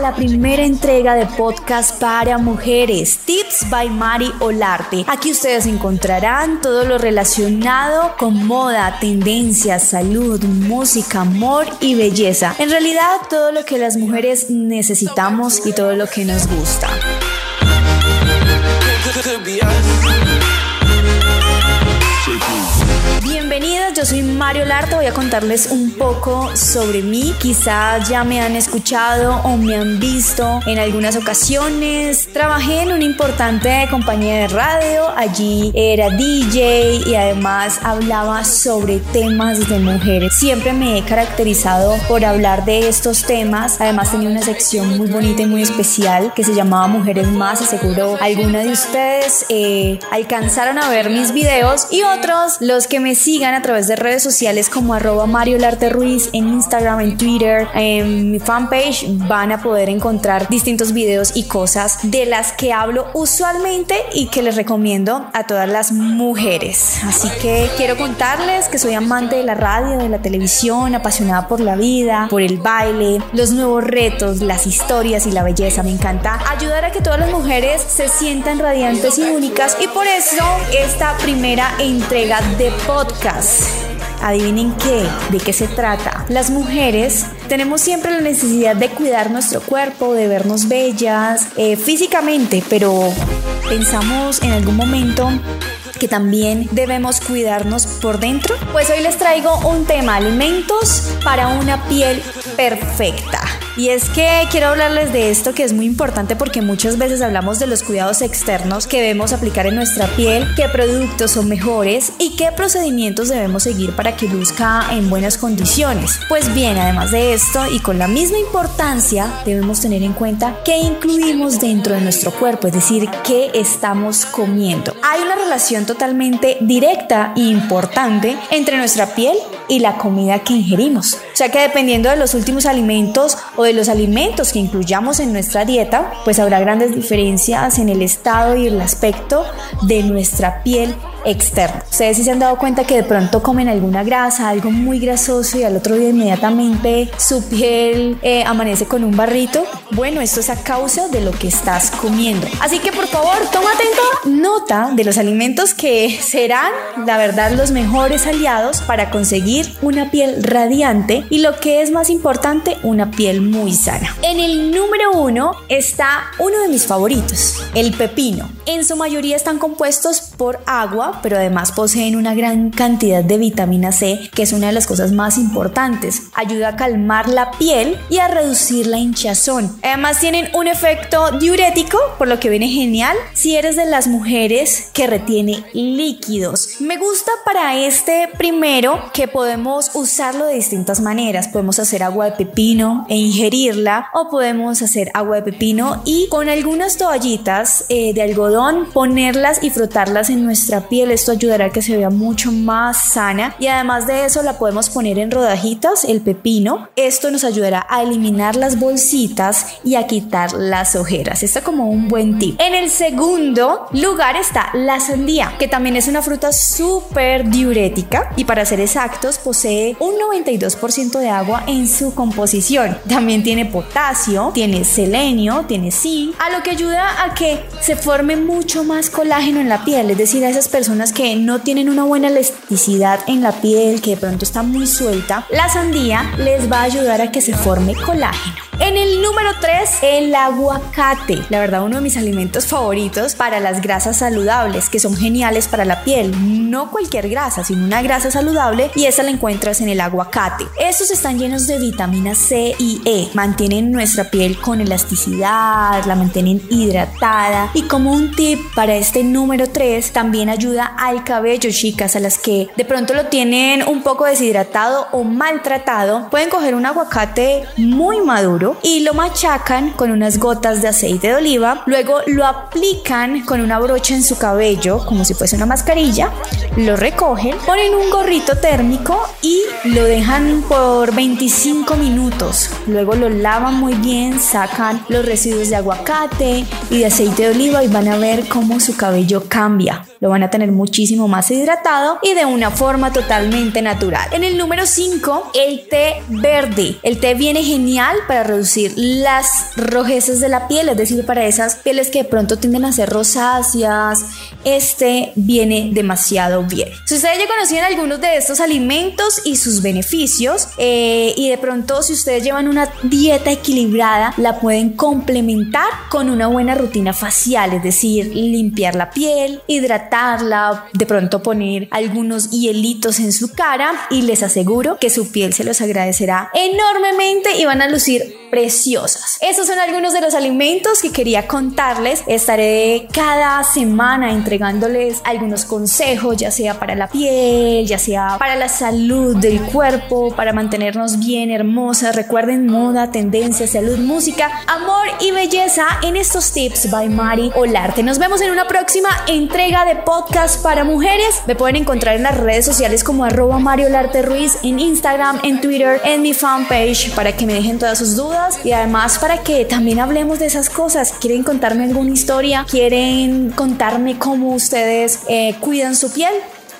La primera entrega de podcast para mujeres, Tips by Mari Olarte. Aquí ustedes encontrarán todo lo relacionado con moda, tendencias, salud, música, amor y belleza. En realidad, todo lo que las mujeres necesitamos y todo lo que nos gusta. Yo soy Mario Larte, voy a contarles un poco sobre mí. Quizás ya me han escuchado o me han visto en algunas ocasiones. Trabajé en una importante compañía de radio, allí era DJ y además hablaba sobre temas de mujeres. Siempre me he caracterizado por hablar de estos temas. Además tenía una sección muy bonita y muy especial que se llamaba Mujeres Más y seguro alguna de ustedes eh, alcanzaron a ver mis videos y otros los que me sigan a través de redes sociales como arroba Mario Larte Ruiz en Instagram, en Twitter, en mi fanpage van a poder encontrar distintos videos y cosas de las que hablo usualmente y que les recomiendo a todas las mujeres. Así que quiero contarles que soy amante de la radio, de la televisión, apasionada por la vida, por el baile, los nuevos retos, las historias y la belleza. Me encanta ayudar a que todas las mujeres se sientan radiantes y únicas y por eso esta primera entrega de podcast. Adivinen qué, de qué se trata. Las mujeres tenemos siempre la necesidad de cuidar nuestro cuerpo, de vernos bellas eh, físicamente, pero pensamos en algún momento que también debemos cuidarnos por dentro? Pues hoy les traigo un tema, alimentos para una piel perfecta. Y es que quiero hablarles de esto que es muy importante porque muchas veces hablamos de los cuidados externos que debemos aplicar en nuestra piel, qué productos son mejores y qué procedimientos debemos seguir para que luzca en buenas condiciones. Pues bien, además de esto y con la misma importancia, debemos tener en cuenta qué incluimos dentro de nuestro cuerpo, es decir, qué estamos comiendo. Hay una relación totalmente directa e importante entre nuestra piel y la comida que ingerimos. O sea que dependiendo de los últimos alimentos o de los alimentos que incluyamos en nuestra dieta, pues habrá grandes diferencias en el estado y el aspecto de nuestra piel externa. Ustedes sí se han dado cuenta que de pronto comen alguna grasa, algo muy grasoso y al otro día inmediatamente su piel eh, amanece con un barrito. Bueno, esto es a causa de lo que estás comiendo. Así que por favor, toma atenta nota de los alimentos que serán, la verdad, los mejores aliados para conseguir una piel radiante y lo que es más importante, una piel muy sana. En el número uno está uno de mis favoritos, el pepino. En su mayoría están compuestos por agua, pero además poseen una gran cantidad de vitamina C, que es una de las cosas más importantes. Ayuda a calmar la piel y a reducir la hinchazón. Además tienen un efecto diurético, por lo que viene genial si eres de las mujeres que retiene líquidos. Me gusta para este primero que podemos usarlo de distintas maneras. Podemos hacer agua de pepino e ingerirla o podemos hacer agua de pepino y con algunas toallitas eh, de algodón ponerlas y frotarlas en nuestra piel. Esto ayudará a que se vea mucho más sana y además de eso la podemos poner en rodajitas, el pepino. Esto nos ayudará a eliminar las bolsitas y a quitar las ojeras. Esto como un buen tip. En el segundo lugar está la sandía, que también es una fruta súper diurética y para ser exactos posee un 92% de agua en su composición. También tiene potasio, tiene selenio, tiene zinc, a lo que ayuda a que se forme mucho más colágeno en la piel, es decir, a esas personas que no tienen una buena elasticidad en la piel, que de pronto está muy suelta, la sandía les va a ayudar a que se forme colágeno. En el número 3, el aguacate. La verdad, uno de mis alimentos favoritos para las grasas saludables, que son geniales para la piel. No cualquier grasa, sino una grasa saludable y esa la encuentras en el aguacate. Estos están llenos de vitamina C y E. Mantienen nuestra piel con elasticidad, la mantienen hidratada. Y como un tip para este número 3, también ayuda al cabello, chicas, a las que de pronto lo tienen un poco deshidratado o maltratado. Pueden coger un aguacate muy maduro y lo machacan con unas gotas de aceite de oliva. Luego lo aplican con una brocha en su cabello como si fuese una mascarilla. Lo recogen, ponen un gorrito térmico y lo dejan por 25 minutos. Luego lo lavan muy bien, sacan los residuos de aguacate y de aceite de oliva y van a ver cómo su cabello cambia. Lo van a tener muchísimo más hidratado y de una forma totalmente natural. En el número 5, el té verde. El té viene genial para reducir las rojeces de la piel, es decir, para esas pieles que de pronto tienden a ser rosáceas. Este viene demasiado bien. Si ustedes ya conocían algunos de estos alimentos y sus beneficios, eh, y de pronto si ustedes llevan una dieta equilibrada, la pueden complementar con una buena rutina facial, es decir, limpiar la piel, hidratarla, de pronto poner algunos hielitos en su cara y les aseguro que su piel se los agradecerá enormemente y van a lucir preciosas. Estos son algunos de los alimentos que quería contarles. Estaré cada semana entregándoles algunos consejos, ya sea para la piel, ya sea para la salud del cuerpo, para mantenernos bien hermosas. Recuerden moda, tendencia, salud, música, amor y belleza en estos tips by Mari Olarte. Nos vemos en una próxima entrega de podcast para mujeres. Me pueden encontrar en las redes sociales como arroba Mario Olarte Ruiz en Instagram, en Twitter, en mi fanpage para que me dejen todas sus dudas y además para que también hablemos de esas cosas. ¿Quieren contarme alguna historia? ¿Quieren contarme cómo ustedes eh, cuidan su piel?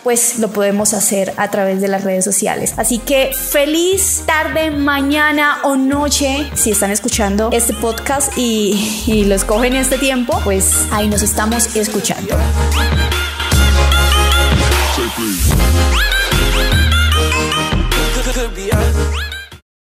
pues lo podemos hacer a través de las redes sociales. Así que feliz tarde, mañana o noche si están escuchando este podcast y, y lo escogen este tiempo, pues ahí nos estamos escuchando. Peace.